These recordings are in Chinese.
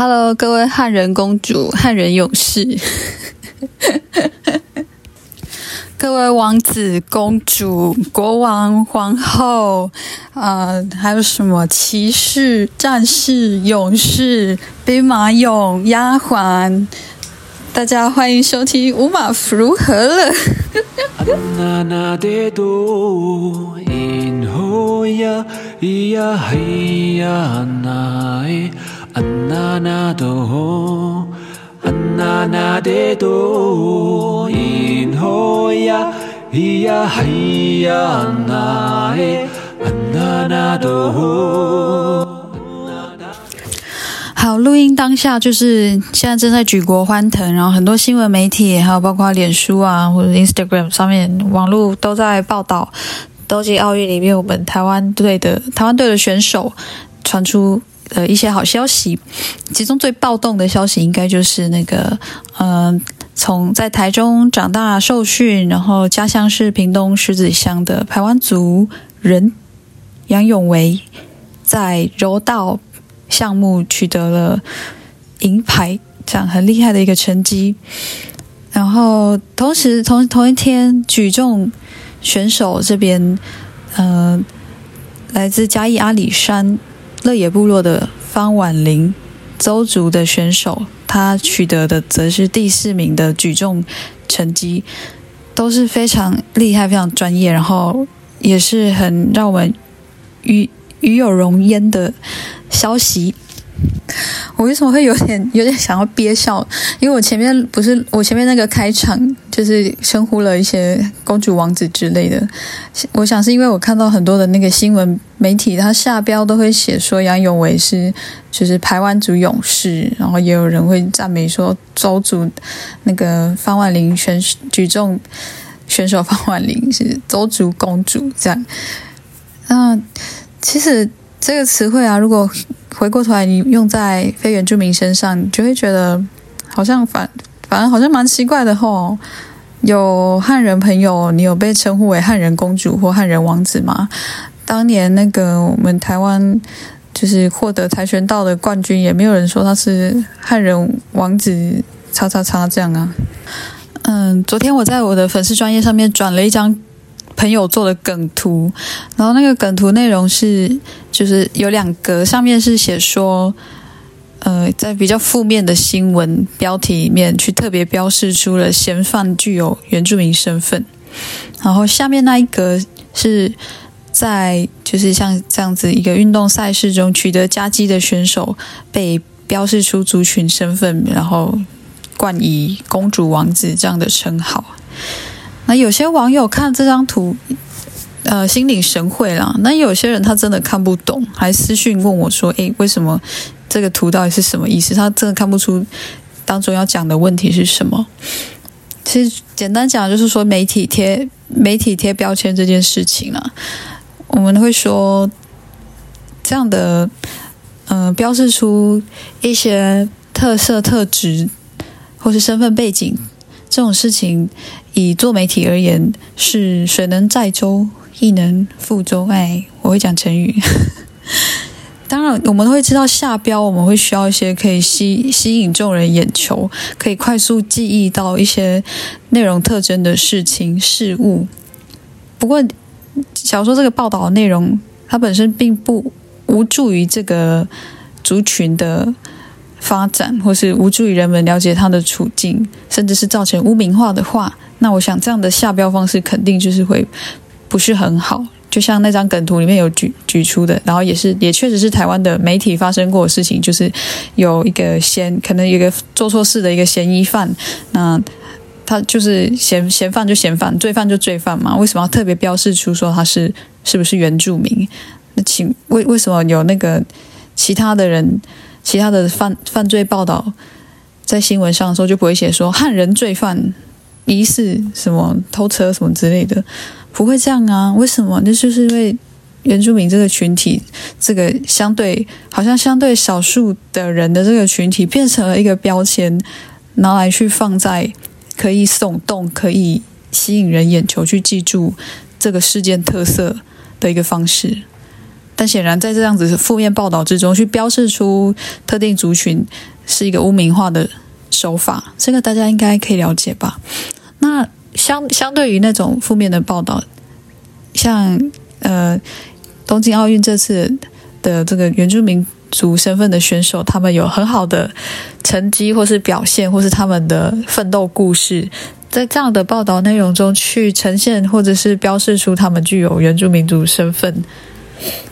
Hello，各位汉人公主、汉人勇士，各位王子、公主、国王、皇后，呃，还有什么骑士、战士、勇士、兵马俑、丫鬟，大家欢迎收听《五马如何了》。安娜娜多，安娜娜的多，因何呀咿呀咿呀那哎，安娜娜多。好，录音当下就是现在正在举国欢腾，然后很多新闻媒体，还有包括脸书啊或者 Instagram 上面网络都在报道，冬季奥运里面我们台湾队的台湾队的选手传出。的一些好消息，其中最暴动的消息应该就是那个，嗯，从在台中长大受训，然后家乡是屏东狮子乡的台湾族人杨永维，在柔道项目取得了银牌，这样很厉害的一个成绩。然后同时同同一天，举重选手这边，嗯，来自嘉义阿里山。乐野部落的方婉玲，邹族的选手，他取得的则是第四名的举重成绩，都是非常厉害、非常专业，然后也是很让我们与与有荣焉的消息。我为什么会有点 有点想要憋笑？因为我前面不是我前面那个开场，就是称呼了一些公主、王子之类的。我想是因为我看到很多的那个新闻媒体，他下标都会写说杨永伟是就是台湾族勇士，然后也有人会赞美说周族那个方万玲选举重选手方万玲是周族公主这样。那其实这个词汇啊，如果回过头来，你用在非原住民身上，你就会觉得好像反反而好像蛮奇怪的吼。有汉人朋友，你有被称呼为汉人公主或汉人王子吗？当年那个我们台湾就是获得跆拳道的冠军，也没有人说他是汉人王子，叉叉叉这样啊。嗯，昨天我在我的粉丝专业上面转了一张。朋友做的梗图，然后那个梗图内容是，就是有两格，上面是写说，呃，在比较负面的新闻标题里面去特别标示出了嫌犯具有原住民身份，然后下面那一格是在就是像这样子一个运动赛事中取得佳绩的选手被标示出族群身份，然后冠以公主、王子这样的称号。那有些网友看这张图，呃，心领神会啦。那有些人他真的看不懂，还私讯问我说：“诶，为什么这个图到底是什么意思？”他真的看不出当中要讲的问题是什么。其实简单讲就是说，媒体贴媒体贴标签这件事情啊，我们会说这样的，嗯，标示出一些特色特质或是身份背景这种事情。以做媒体而言，是水能载舟，亦能覆舟。哎，我会讲成语。当然，我们都会知道下标，我们会需要一些可以吸吸引众人眼球，可以快速记忆到一些内容特征的事情事物。不过，小说这个报道的内容，它本身并不无助于这个族群的。发展，或是无助于人们了解他的处境，甚至是造成污名化的话，那我想这样的下标方式肯定就是会不是很好。就像那张梗图里面有举举出的，然后也是也确实是台湾的媒体发生过的事情，就是有一个嫌可能有一个做错事的一个嫌疑犯，那他就是嫌嫌犯就嫌犯，罪犯就罪犯嘛，为什么要特别标示出说他是是不是原住民？那请为为什么有那个其他的人？其他的犯犯罪报道在新闻上的时候就不会写说汉人罪犯疑似什么偷车什么之类的，不会这样啊？为什么？那就是因为原住民这个群体，这个相对好像相对少数的人的这个群体变成了一个标签，拿来去放在可以耸动、可以吸引人眼球去记住这个事件特色的一个方式。但显然在这样子负面报道之中，去标示出特定族群是一个污名化的手法，这个大家应该可以了解吧？那相相对于那种负面的报道，像呃东京奥运这次的这个原住民族身份的选手，他们有很好的成绩，或是表现，或是他们的奋斗故事。在这样的报道内容中去呈现，或者是标示出他们具有原住民族身份，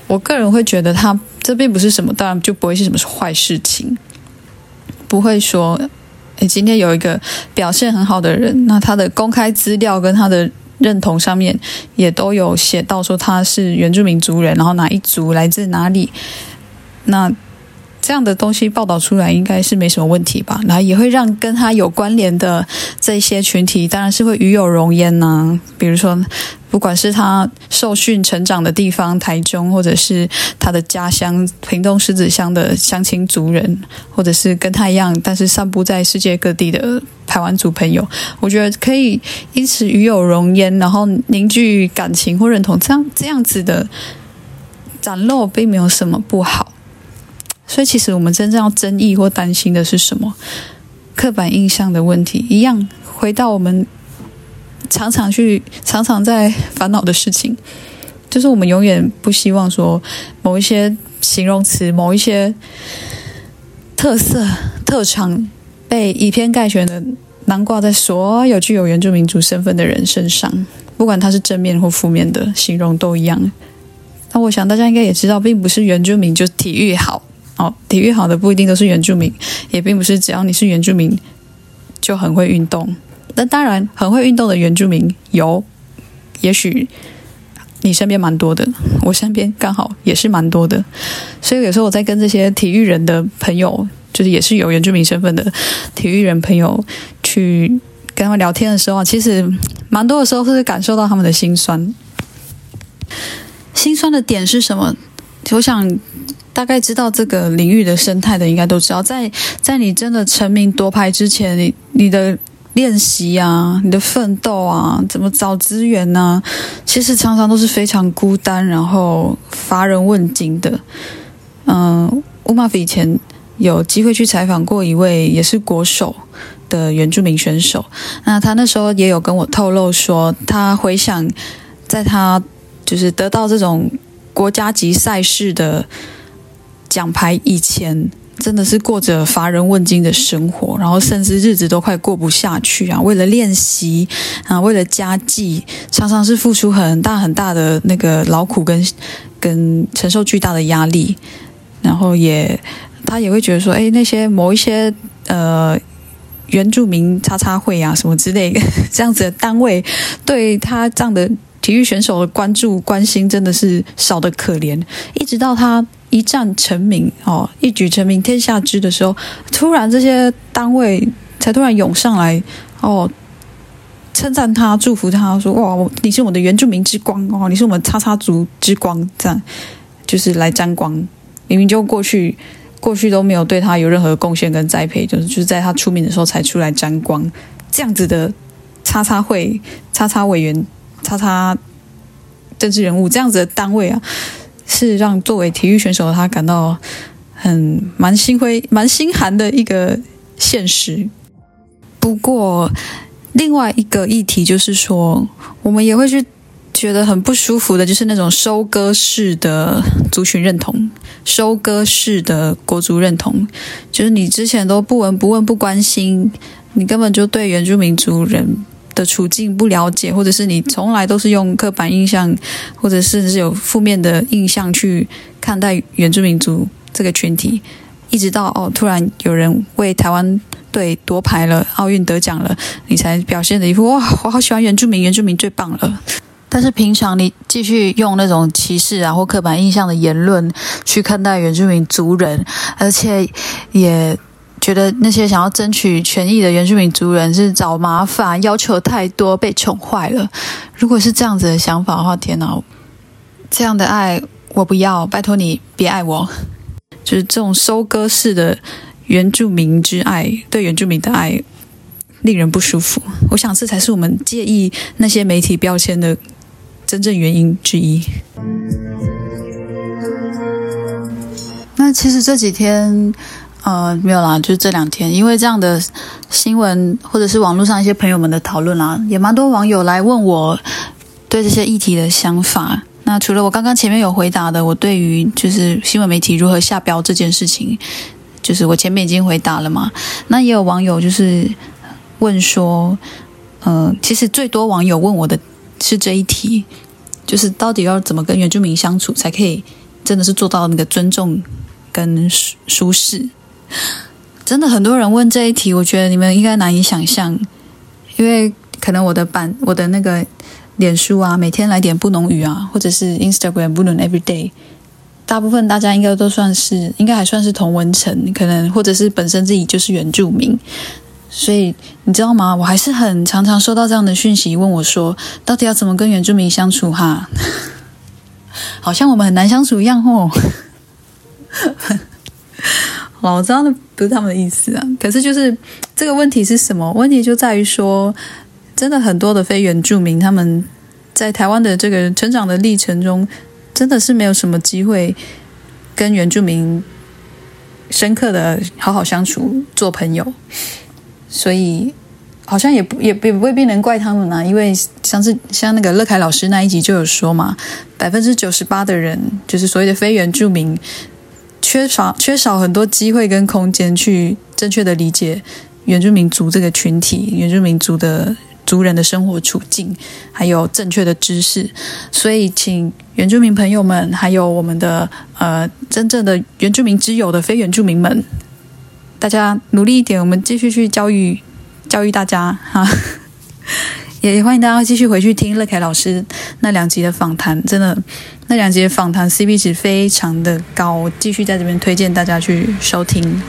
我个人会觉得，他这并不是什么，当然就不会是什么坏事情。不会说，诶，今天有一个表现很好的人，那他的公开资料跟他的认同上面也都有写到说他是原住民族人，然后哪一族来自哪里，那。这样的东西报道出来应该是没什么问题吧？然后也会让跟他有关联的这些群体，当然是会与有荣焉呐。比如说，不管是他受训成长的地方台中，或者是他的家乡屏东狮子乡的乡亲族人，或者是跟他一样但是散布在世界各地的台湾族朋友，我觉得可以因此与有荣焉，然后凝聚感情或认同，这样这样子的展露并没有什么不好。所以，其实我们真正要争议或担心的是什么？刻板印象的问题，一样回到我们常常去、常常在烦恼的事情，就是我们永远不希望说某一些形容词、某一些特色、特长被以偏概全的囊挂在所有具有原住民族身份的人身上，不管他是正面或负面的形容都一样。那我想大家应该也知道，并不是原住民就体育好。哦，体育好的不一定都是原住民，也并不是只要你是原住民就很会运动。那当然，很会运动的原住民有，也许你身边蛮多的，我身边刚好也是蛮多的。所以有时候我在跟这些体育人的朋友，就是也是有原住民身份的体育人朋友去跟他们聊天的时候啊，其实蛮多的时候是感受到他们的心酸。心酸的点是什么？我想。大概知道这个领域的生态的，应该都知道。在在你真的成名夺牌之前，你你的练习啊，你的奋斗啊，怎么找资源呢？其实常常都是非常孤单，然后乏人问津的。嗯，乌马菲以前有机会去采访过一位也是国手的原住民选手，那他那时候也有跟我透露说，他回想在他就是得到这种国家级赛事的。奖牌以前真的是过着乏人问津的生活，然后甚至日子都快过不下去啊！为了练习啊，为了家计，常常是付出很大很大的那个劳苦跟 跟承受巨大的压力，然后也他也会觉得说，哎，那些某一些呃原住民叉叉会啊什么之类这样子的单位，对他这样的体育选手的关注关心真的是少的可怜，一直到他。一战成名哦，一举成名天下知的时候，突然这些单位才突然涌上来哦，称赞他，祝福他，说哇，你是我的原住民之光哦，你是我们叉叉族之光，这样就是来沾光。明明就过去过去都没有对他有任何贡献跟栽培，就是就是在他出名的时候才出来沾光，这样子的叉叉会、叉叉委员、叉叉政治人物这样子的单位啊。是让作为体育选手的他感到很蛮心灰、蛮心寒的一个现实。不过，另外一个议题就是说，我们也会去觉得很不舒服的，就是那种收割式的族群认同、收割式的国族认同，就是你之前都不闻不问、不关心，你根本就对原住民族人。的处境不了解，或者是你从来都是用刻板印象，或者是是有负面的印象去看待原住民族这个群体，一直到哦，突然有人为台湾队夺牌了，奥运得奖了，你才表现的一副哇，我好喜欢原住民，原住民最棒了。但是平常你继续用那种歧视啊或刻板印象的言论去看待原住民族人，而且也。觉得那些想要争取权益的原住民族人是找麻烦，要求太多，被宠坏了。如果是这样子的想法的话，天哪，这样的爱我不要，拜托你别爱我。就是这种收割式的原住民之爱，对原住民的爱，令人不舒服。我想这才是我们介意那些媒体标签的真正原因之一。那其实这几天，呃，没有啦，就这两天，因为这样的新闻或者是网络上一些朋友们的讨论啦，也蛮多网友来问我对这些议题的想法。那除了我刚刚前面有回答的，我对于就是新闻媒体如何下标这件事情，就是我前面已经回答了嘛。那也有网友就是问说，嗯，其实最多网友问我的是这一题，就是到底要怎么跟原住民相处才可以真的是做到那个尊重跟舒舒适？真的很多人问这一题，我觉得你们应该难以想象，因为可能我的版我的那个。脸书啊，每天来点不浓语啊，或者是 Instagram 不浓 Every Day，大部分大家应该都算是，应该还算是同文层，可能或者是本身自己就是原住民，所以你知道吗？我还是很常常收到这样的讯息，问我说，到底要怎么跟原住民相处？哈，好像我们很难相处一样哦。我知道那不是他们的意思啊，可是就是这个问题是什么？问题就在于说。真的很多的非原住民，他们在台湾的这个成长的历程中，真的是没有什么机会跟原住民深刻的好好相处、做朋友，所以好像也不也也未必能怪他们啊。因为像是像那个乐凯老师那一集就有说嘛，百分之九十八的人就是所谓的非原住民，缺少缺少很多机会跟空间去正确的理解原住民族这个群体，原住民族的。族人的生活处境，还有正确的知识，所以请原住民朋友们，还有我们的呃真正的原住民之友的非原住民们，大家努力一点，我们继续去教育教育大家哈。也欢迎大家继续回去听乐凯老师那两集的访谈，真的那两集的访谈 CP 值非常的高，继续在这边推荐大家去收听。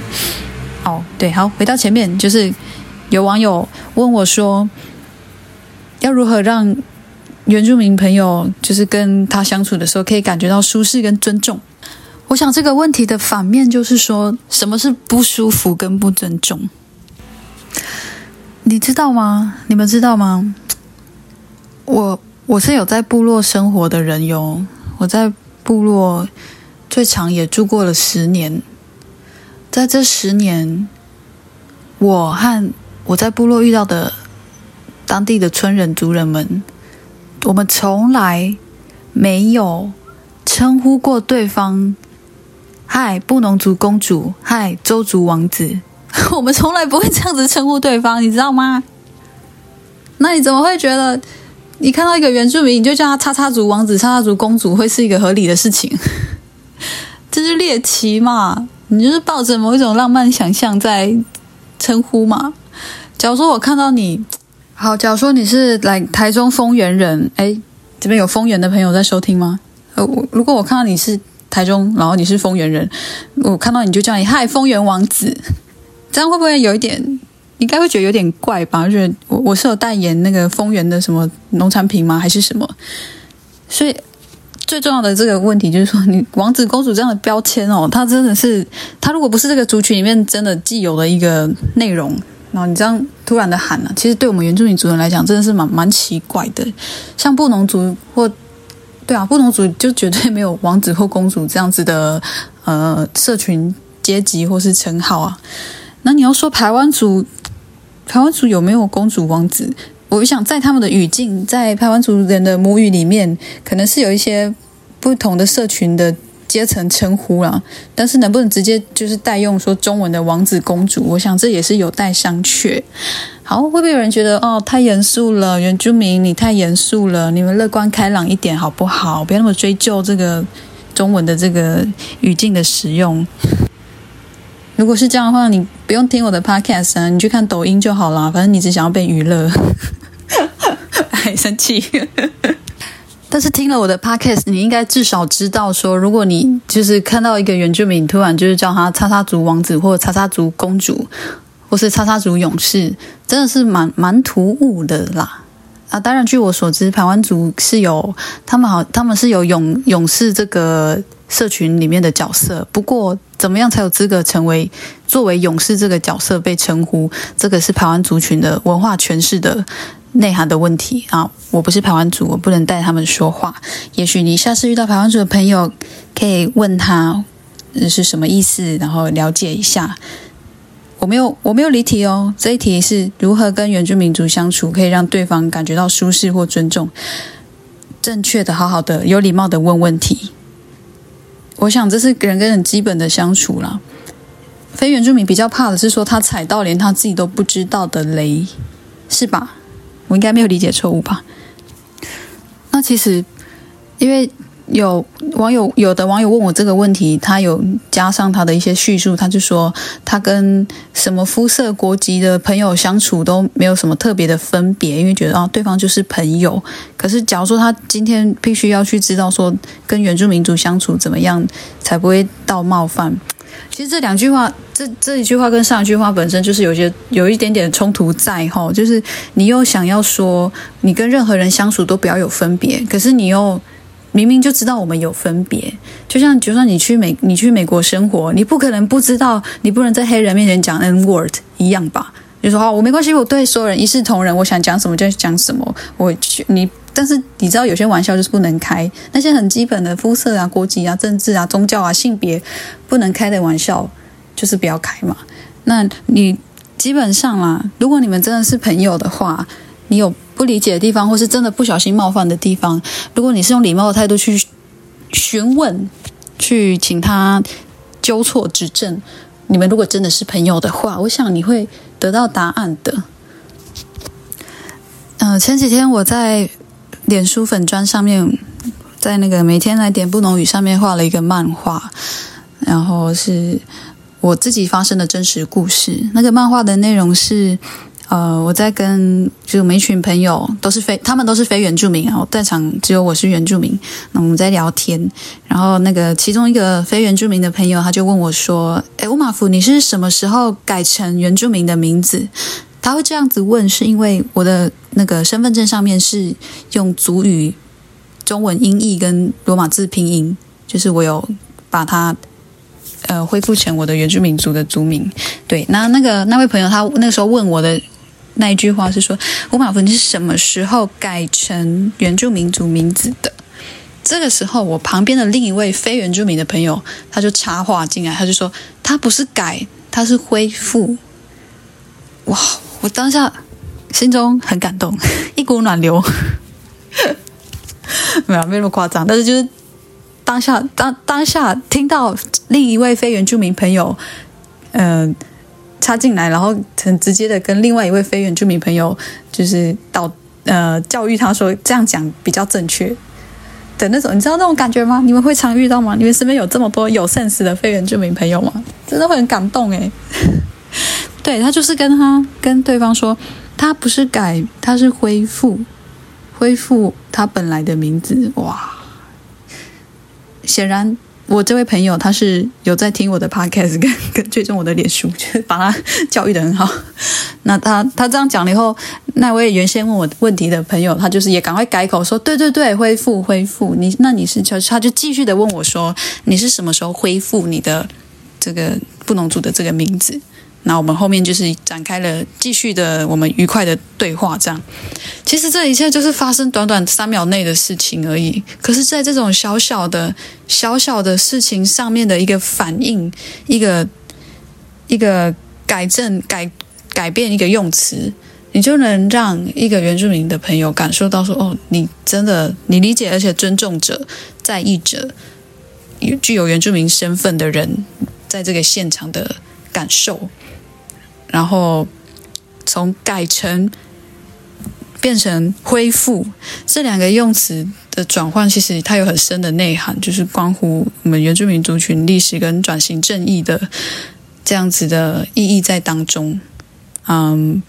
哦，对，好，回到前面，就是有网友问我说。要如何让原住民朋友就是跟他相处的时候可以感觉到舒适跟尊重？我想这个问题的反面就是说什么是不舒服跟不尊重？你知道吗？你们知道吗？我我是有在部落生活的人哟，我在部落最长也住过了十年，在这十年，我和我在部落遇到的。当地的村人、族人们，我们从来没有称呼过对方“嗨，布农族公主”“嗨，周族王子”，我们从来不会这样子称呼对方，你知道吗？那你怎么会觉得你看到一个原住民，你就叫他“叉叉族王子”“叉叉族公主”会是一个合理的事情？这是猎奇嘛？你就是抱着某一种浪漫想象在称呼嘛？假如说我看到你。好，假如说你是来台中丰原人，哎，这边有丰原的朋友在收听吗？呃，我如果我看到你是台中，然后你是丰原人，我看到你就叫你嗨丰原王子，这样会不会有一点？应该会觉得有点怪吧？觉得我我是有代言那个丰源的什么农产品吗？还是什么？所以最重要的这个问题就是说，你王子公主这样的标签哦，它真的是，它如果不是这个族群里面真的既有的一个内容。然后你这样突然的喊了，其实对我们原住民族人来讲，真的是蛮蛮奇怪的。像布农族或对啊，布农族就绝对没有王子或公主这样子的呃社群阶级或是称号啊。那你要说台湾族，台湾族有没有公主王子？我想在他们的语境，在台湾族人的母语里面，可能是有一些不同的社群的。阶层称呼了，但是能不能直接就是代用说中文的王子公主？我想这也是有待商榷。好，会不会有人觉得哦太严肃了？原住民你太严肃了，你们乐观开朗一点好不好？不要那么追究这个中文的这个语境的使用。如果是这样的话，你不用听我的 podcast 啊，你去看抖音就好了。反正你只想要被娱乐，哎，生气。但是听了我的 podcast，你应该至少知道说，如果你就是看到一个原住民突然就是叫他“叉叉族王子”或“叉叉族公主”或是“叉叉族勇士”，真的是蛮蛮突兀的啦。啊，当然，据我所知，台湾族是有他们好，他们是有勇勇士这个社群里面的角色。不过，怎么样才有资格成为作为勇士这个角色被称呼？这个是台湾族群的文化诠释的。内涵的问题啊！我不是排湾族，我不能带他们说话。也许你下次遇到排湾族的朋友，可以问他，是什么意思，然后了解一下。我没有我没有离题哦，这一题是如何跟原住民族相处，可以让对方感觉到舒适或尊重，正确的、好好的、有礼貌的问问题。我想这是人跟人基本的相处啦。非原住民比较怕的是说他踩到连他自己都不知道的雷，是吧？我应该没有理解错误吧？那其实因为。有网友有的网友问我这个问题，他有加上他的一些叙述，他就说他跟什么肤色、国籍的朋友相处都没有什么特别的分别，因为觉得啊对方就是朋友。可是假如说他今天必须要去知道说跟原住民族相处怎么样才不会到冒犯，其实这两句话，这这一句话跟上一句话本身就是有些有一点点冲突在哈，就是你又想要说你跟任何人相处都不要有分别，可是你又。明明就知道我们有分别，就像就算你去美，你去美国生活，你不可能不知道，你不能在黑人面前讲 N word 一样吧？就说哦，我没关系，我对所有人一视同仁，我想讲什么就讲什么。我去你，但是你知道有些玩笑就是不能开，那些很基本的肤色啊、国籍啊、政治啊、宗教啊、性别不能开的玩笑，就是不要开嘛。那你基本上啦，如果你们真的是朋友的话，你有。不理解的地方，或是真的不小心冒犯的地方，如果你是用礼貌的态度去询问，去请他纠错指正，你们如果真的是朋友的话，我想你会得到答案的。嗯，前几天我在脸书粉砖上面，在那个每天来点不浓语上面画了一个漫画，然后是我自己发生的真实故事。那个漫画的内容是。呃，我在跟就我们一群朋友，都是非他们都是非原住民，然后在场只有我是原住民。那我们在聊天，然后那个其中一个非原住民的朋友，他就问我说：“诶，乌马夫，你是什么时候改成原住民的名字？”他会这样子问，是因为我的那个身份证上面是用族语、中文音译跟罗马字拼音，就是我有把它。呃，恢复成我的原住民族的族名。对，那那个那位朋友，他那个时候问我的那一句话是说：“五马芬，是什么时候改成原住民族名字的？”这个时候，我旁边的另一位非原住民的朋友，他就插话进来，他就说：“他不是改，他是恢复。”哇！我当下心中很感动，一股暖流。没有，没那么夸张，但是就是。当下当当下听到另一位非原住民朋友，嗯，插进来，然后很直接的跟另外一位非原住民朋友，就是导呃教育他说这样讲比较正确的那种，你知道那种感觉吗？你们会常遇到吗？你们身边有这么多有 sense 的非原住民朋友吗？真的会很感动诶。对他就是跟他跟对方说，他不是改，他是恢复恢复他本来的名字，哇！显然，我这位朋友他是有在听我的 podcast，跟 跟追踪我的脸书，就是把他教育的很好。那他他这样讲了以后，那位原先问我问题的朋友，他就是也赶快改口说，对对对，恢复恢复。你那你是就他就继续的问我说，你是什么时候恢复你的这个不能组的这个名字？那我们后面就是展开了继续的我们愉快的对话，这样。其实这一切就是发生短短三秒内的事情而已。可是，在这种小小的、小小的事情上面的一个反应，一个一个改正、改改变一个用词，你就能让一个原住民的朋友感受到说：“哦，你真的你理解而且尊重者、在意者，有具有原住民身份的人，在这个现场的感受。”然后从改成变成恢复这两个用词的转换，其实它有很深的内涵，就是关乎我们原住民族群历史跟转型正义的这样子的意义在当中。嗯，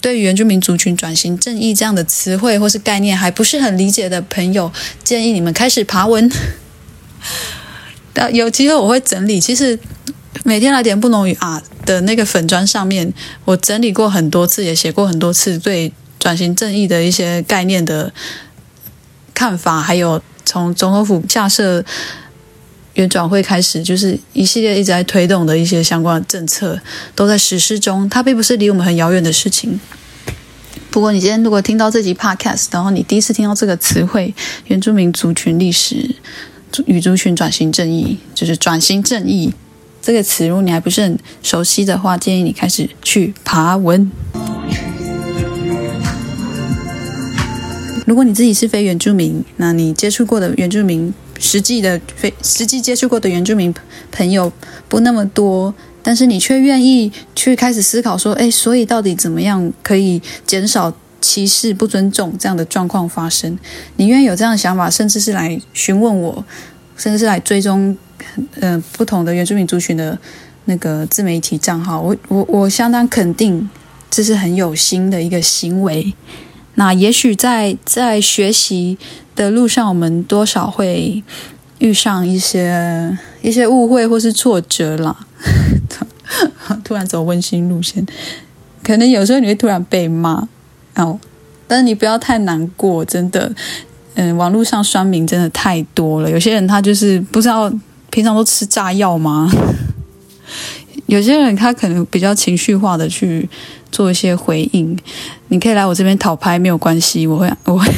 对于原住民族群转型正义这样的词汇或是概念还不是很理解的朋友，建议你们开始爬文。有机会我会整理，其实。每天来点不浓语啊的那个粉砖上面，我整理过很多次，也写过很多次对转型正义的一些概念的看法，还有从总统府架设原转会开始，就是一系列一直在推动的一些相关的政策，都在实施中。它并不是离我们很遥远的事情。不过，你今天如果听到这集 podcast，然后你第一次听到这个词汇“原住民族群历史”。与族群转型正义，就是转型正义这个词，如果你还不是很熟悉的话，建议你开始去爬文。如果你自己是非原住民，那你接触过的原住民，实际的非实际接触过的原住民朋友不那么多，但是你却愿意去开始思考说，哎，所以到底怎么样可以减少歧视、不尊重这样的状况发生？你愿意有这样的想法，甚至是来询问我，甚至是来追踪，嗯，不同的原住民族群的那个自媒体账号，我我我相当肯定，这是很有心的一个行为。那也许在在学习的路上，我们多少会遇上一些一些误会或是挫折啦。突然走温馨路线，可能有时候你会突然被骂哦，但是你不要太难过，真的。嗯，网络上酸民真的太多了，有些人他就是不知道平常都吃炸药吗？有些人他可能比较情绪化的去做一些回应，你可以来我这边讨拍没有关系，我会 我会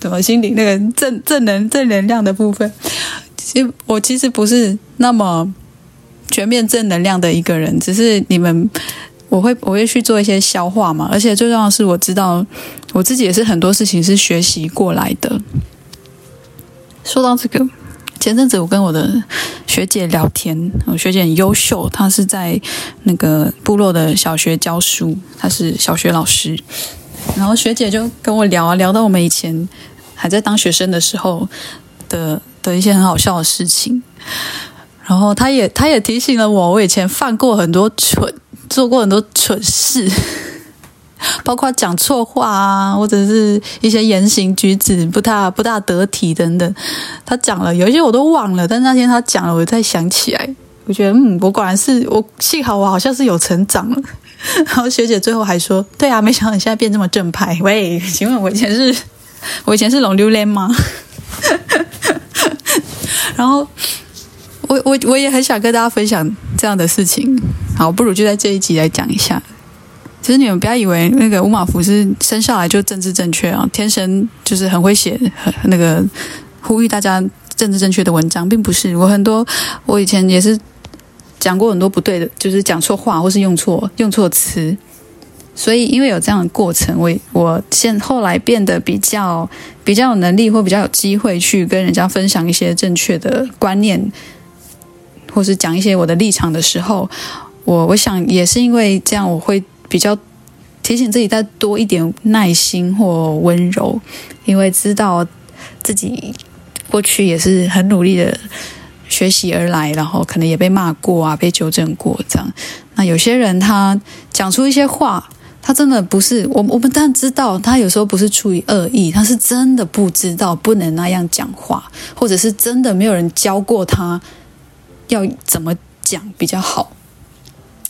怎么心里那个正正能正能量的部分，其实我其实不是那么全面正能量的一个人，只是你们我会我会去做一些消化嘛，而且最重要的是我知道我自己也是很多事情是学习过来的。说到这个。前阵子我跟我的学姐聊天，我学姐很优秀，她是在那个部落的小学教书，她是小学老师。然后学姐就跟我聊啊，聊到我们以前还在当学生的时候的的一些很好笑的事情。然后她也她也提醒了我，我以前犯过很多蠢，做过很多蠢事。包括讲错话啊，或者是一些言行举止不大不大得体等等。他讲了有一些我都忘了，但那天他讲了，我再想起来，我觉得嗯，我果然是我幸好我好像是有成长了。然后学姐最后还说：“对啊，没想到你现在变这么正派。”喂，请问我以前是，我以前是龙溜莲吗？然后我我我也很想跟大家分享这样的事情。好，不如就在这一集来讲一下。其实你们不要以为那个乌马福是生下来就政治正确啊，天生就是很会写很那个呼吁大家政治正确的文章，并不是。我很多我以前也是讲过很多不对的，就是讲错话或是用错用错词。所以因为有这样的过程，我我现后来变得比较比较有能力或比较有机会去跟人家分享一些正确的观念，或是讲一些我的立场的时候，我我想也是因为这样，我会。比较提醒自己再多一点耐心或温柔，因为知道自己过去也是很努力的学习而来，然后可能也被骂过啊，被纠正过这样。那有些人他讲出一些话，他真的不是我我们当然知道，他有时候不是出于恶意，他是真的不知道不能那样讲话，或者是真的没有人教过他要怎么讲比较好。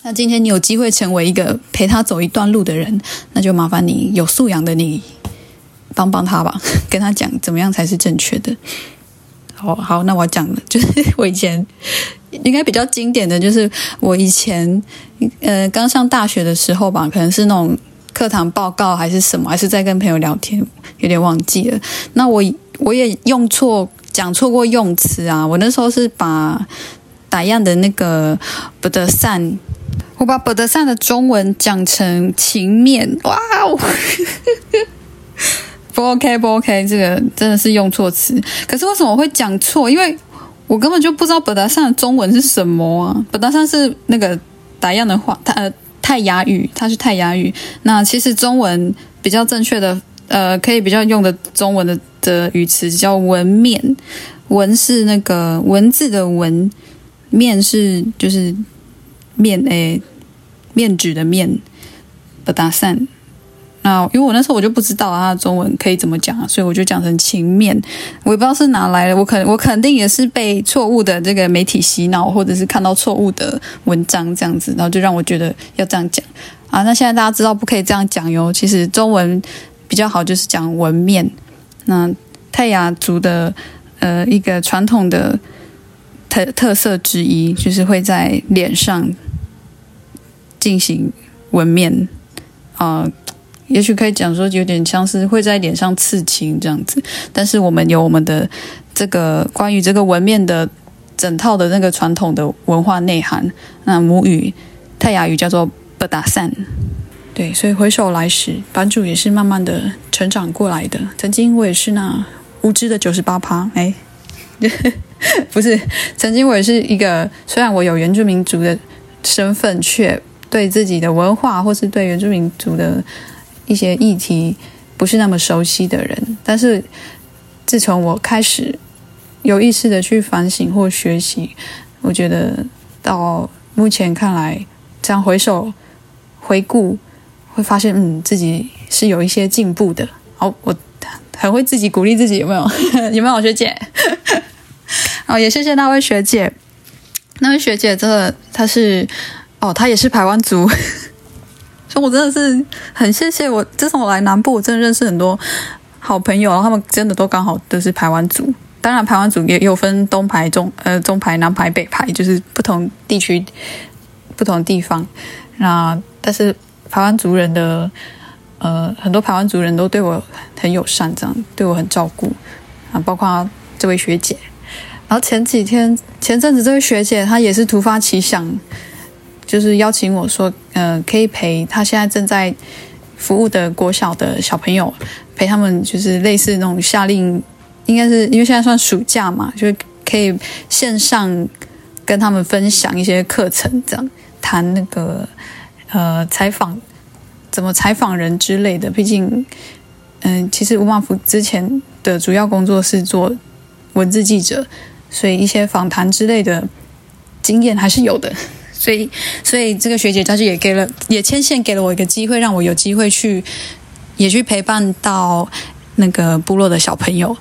那今天你有机会成为一个陪他走一段路的人，那就麻烦你有素养的你帮帮他吧，跟他讲怎么样才是正确的。好好，那我讲了，就是我以前应该比较经典的就是我以前呃刚上大学的时候吧，可能是那种课堂报告还是什么，还是在跟朋友聊天，有点忘记了。那我我也用错讲错过用词啊，我那时候是把打样的那个不得散。我把本德善的中文讲成情面，哇哦，不 OK 不 OK，这个真的是用错词。可是为什么会讲错？因为我根本就不知道本德善的中文是什么啊！本德善是那个打样的话，它泰雅语，它是泰雅语。那其实中文比较正确的，呃，可以比较用的中文的的语词叫文面，文是那个文字的文，面是就是。面诶，面纸的面，不搭讪。那因为我那时候我就不知道啊中文可以怎么讲，所以我就讲成情面。我也不知道是哪来的，我肯我肯定也是被错误的这个媒体洗脑，或者是看到错误的文章这样子，然后就让我觉得要这样讲啊。那现在大家知道不可以这样讲哟。其实中文比较好，就是讲文面。那泰雅族的呃一个传统的特特色之一，就是会在脸上。进行纹面啊，也许可以讲说有点像是会在脸上刺青这样子，但是我们有我们的这个关于这个纹面的整套的那个传统的文化内涵。那母语泰雅语叫做布达散。对，所以回首来时，版主也是慢慢的成长过来的。曾经我也是那无知的九十八趴，哎，不是，曾经我也是一个，虽然我有原住民族的身份，却对自己的文化或是对原住民族的一些议题不是那么熟悉的人。但是自从我开始有意识的去反省或学习，我觉得到目前看来，这样回首回顾。会发现，嗯，自己是有一些进步的。好，我很会自己鼓励自己，有没有？有没有学姐？哦，也谢谢那位学姐。那位学姐真的，她是哦，她也是台湾族。所以我真的是很谢谢我。自从我来南部，我真的认识很多好朋友，然后他们真的都刚好都是台湾族。当然，台湾族也有分东排、中呃中排、南排、北排，就是不同地区、不同地方。那但是。台湾族人的，呃，很多台湾族人都对我很友善，这样对我很照顾啊，包括这位学姐。然后前几天、前阵子，这位学姐她也是突发奇想，就是邀请我说，呃，可以陪他现在正在服务的国小的小朋友，陪他们，就是类似那种夏令，应该是因为现在算暑假嘛，就是可以线上跟他们分享一些课程，这样谈那个。呃，采访怎么采访人之类的，毕竟，嗯，其实吴马福之前的主要工作是做文字记者，所以一些访谈之类的经验还是有的。所以，所以这个学姐她就也给了，也牵线给了我一个机会，让我有机会去，也去陪伴到那个部落的小朋友。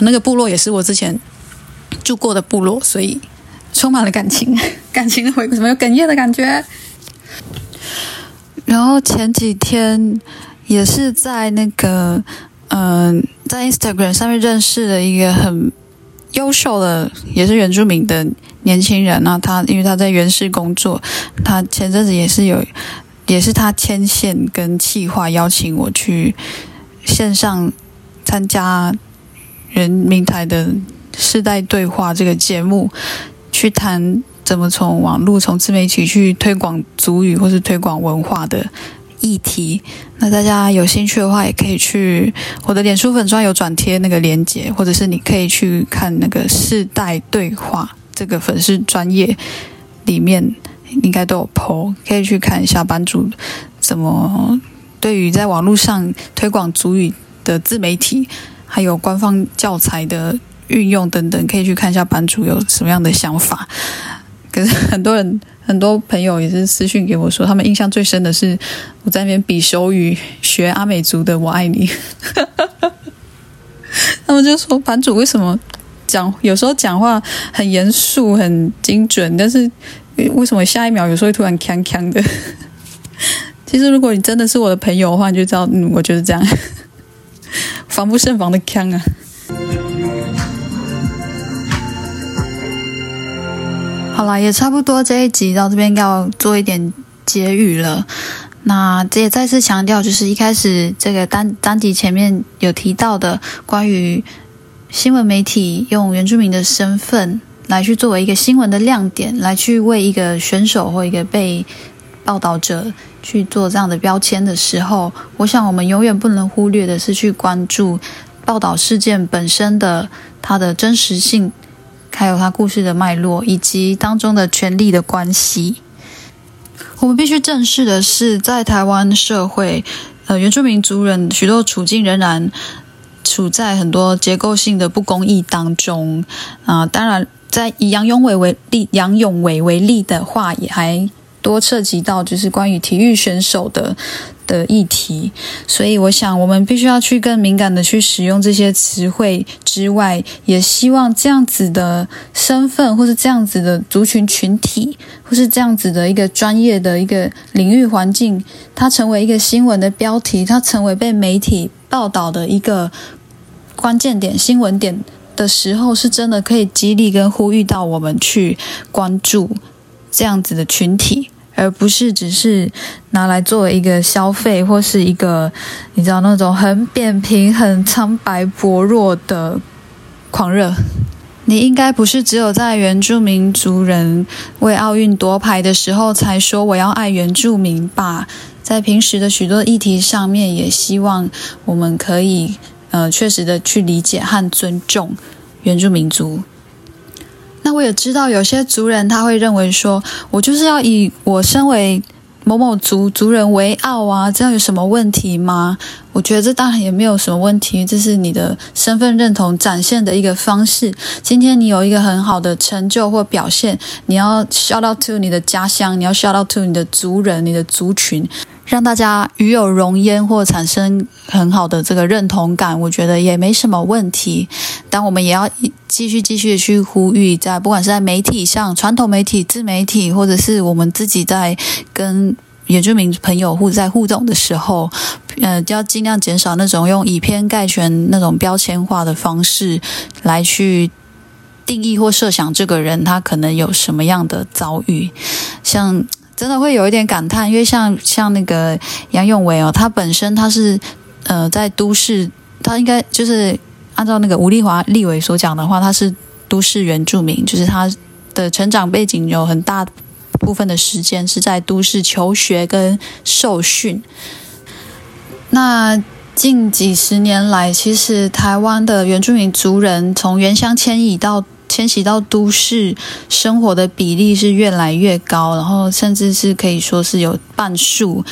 那个部落也是我之前住过的部落，所以充满了感情，感情的回怎么有哽咽的感觉？然后前几天也是在那个嗯，在 Instagram 上面认识了一个很优秀的，也是原住民的年轻人。那他因为他在原市工作，他前阵子也是有，也是他牵线跟企划邀请我去线上参加人民台的世代对话这个节目，去谈。怎么从网络、从自媒体去推广族语或是推广文化的议题？那大家有兴趣的话，也可以去我的脸书粉专有转贴那个链接，或者是你可以去看那个世代对话这个粉丝专业里面应该都有 PO，可以去看一下版主怎么对于在网络上推广族语的自媒体，还有官方教材的运用等等，可以去看一下版主有什么样的想法。可是很多人、很多朋友也是私讯给我说，他们印象最深的是我在那边比手语学阿美族的“我爱你”。他们就说版主为什么讲有时候讲话很严肃、很精准，但是为什么下一秒有时候会突然锵锵的？其实如果你真的是我的朋友的话，你就知道，嗯，我就是这样，防不胜防的锵啊。好了，也差不多这一集到这边要做一点结语了。那这也再次强调，就是一开始这个单单集前面有提到的，关于新闻媒体用原住民的身份来去作为一个新闻的亮点，来去为一个选手或一个被报道者去做这样的标签的时候，我想我们永远不能忽略的是去关注报道事件本身的它的真实性。还有他故事的脉络，以及当中的权力的关系。我们必须正视的是，在台湾社会，呃，原住民族人许多处境仍然处在很多结构性的不公义当中。啊，当然，在以杨永伟为例，杨永伟为例的话，也还多涉及到就是关于体育选手的。的议题，所以我想，我们必须要去更敏感的去使用这些词汇之外，也希望这样子的身份，或是这样子的族群群体，或是这样子的一个专业的一个领域环境，它成为一个新闻的标题，它成为被媒体报道的一个关键点、新闻点的时候，是真的可以激励跟呼吁到我们去关注这样子的群体。而不是只是拿来作为一个消费，或是一个你知道那种很扁平、很苍白、薄弱的狂热。你应该不是只有在原住民族人为奥运夺牌的时候才说我要爱原住民吧？在平时的许多议题上面，也希望我们可以呃确实的去理解和尊重原住民族。我也知道有些族人他会认为说，我就是要以我身为。某某族族人为傲啊，这样有什么问题吗？我觉得这当然也没有什么问题，这是你的身份认同展现的一个方式。今天你有一个很好的成就或表现，你要 shout out to 你的家乡，你要 shout out to 你的族人、你的族群。让大家与有荣焉或产生很好的这个认同感，我觉得也没什么问题。但我们也要继续继续的去呼吁，在不管是在媒体上、传统媒体、自媒体，或者是我们自己在跟原住民朋友互在互动的时候，呃，要尽量减少那种用以偏概全、那种标签化的方式来去定义或设想这个人他可能有什么样的遭遇，像。真的会有一点感叹，因为像像那个杨永伟哦，他本身他是呃在都市，他应该就是按照那个吴丽华立委所讲的话，他是都市原住民，就是他的成长背景有很大部分的时间是在都市求学跟受训。那近几十年来，其实台湾的原住民族人从原乡迁移到。迁徙到都市生活的比例是越来越高，然后甚至是可以说是有半数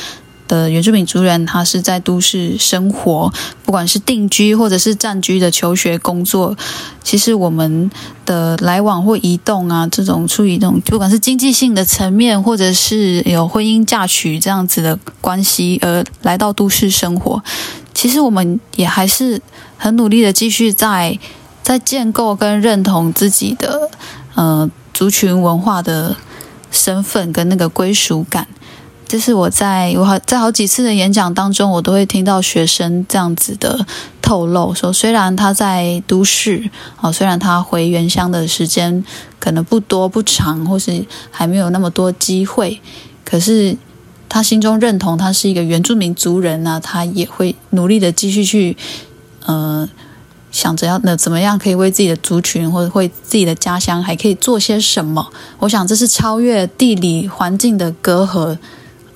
的原住民族人，他是在都市生活，不管是定居或者是暂居的求学工作。其实我们的来往或移动啊，这种处于这种不管是经济性的层面，或者是有婚姻嫁娶这样子的关系而来到都市生活，其实我们也还是很努力的继续在。在建构跟认同自己的呃族群文化的身份跟那个归属感，这是我在我好在好几次的演讲当中，我都会听到学生这样子的透露说，虽然他在都市哦，虽然他回原乡的时间可能不多不长，或是还没有那么多机会，可是他心中认同他是一个原住民族人呢，他也会努力的继续去呃。想着要那怎么样可以为自己的族群或者为自己的家乡还可以做些什么？我想这是超越地理环境的隔阂，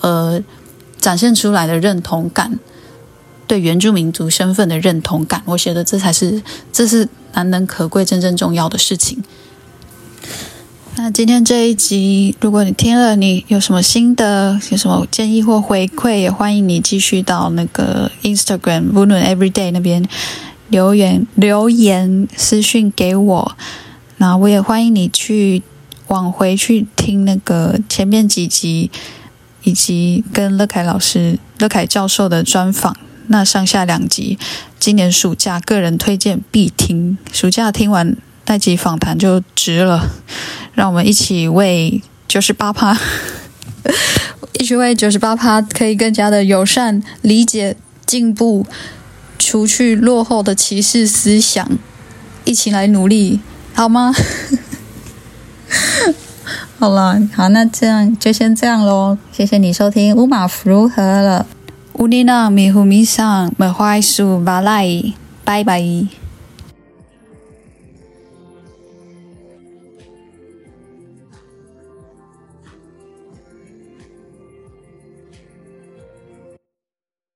呃，展现出来的认同感，对原住民族身份的认同感。我觉得这才是这是难能可贵、真正重要的事情。那今天这一集，如果你听了，你有什么新的、有什么建议或回馈，也欢迎你继续到那个 Instagram w u n Everyday 那边。留言留言私讯给我，那我也欢迎你去往回去听那个前面几集，以及跟乐凯老师、乐凯教授的专访，那上下两集，今年暑假个人推荐必听。暑假听完那集访谈就值了，让我们一起为九十八趴，一起为九十八趴可以更加的友善、理解、进步。除去落后的歧视思想，一起来努力，好吗？好了，好，那这样就先这样喽。谢谢你收听乌马如何了？乌尼娜米胡米桑梅花树巴赖，拜拜。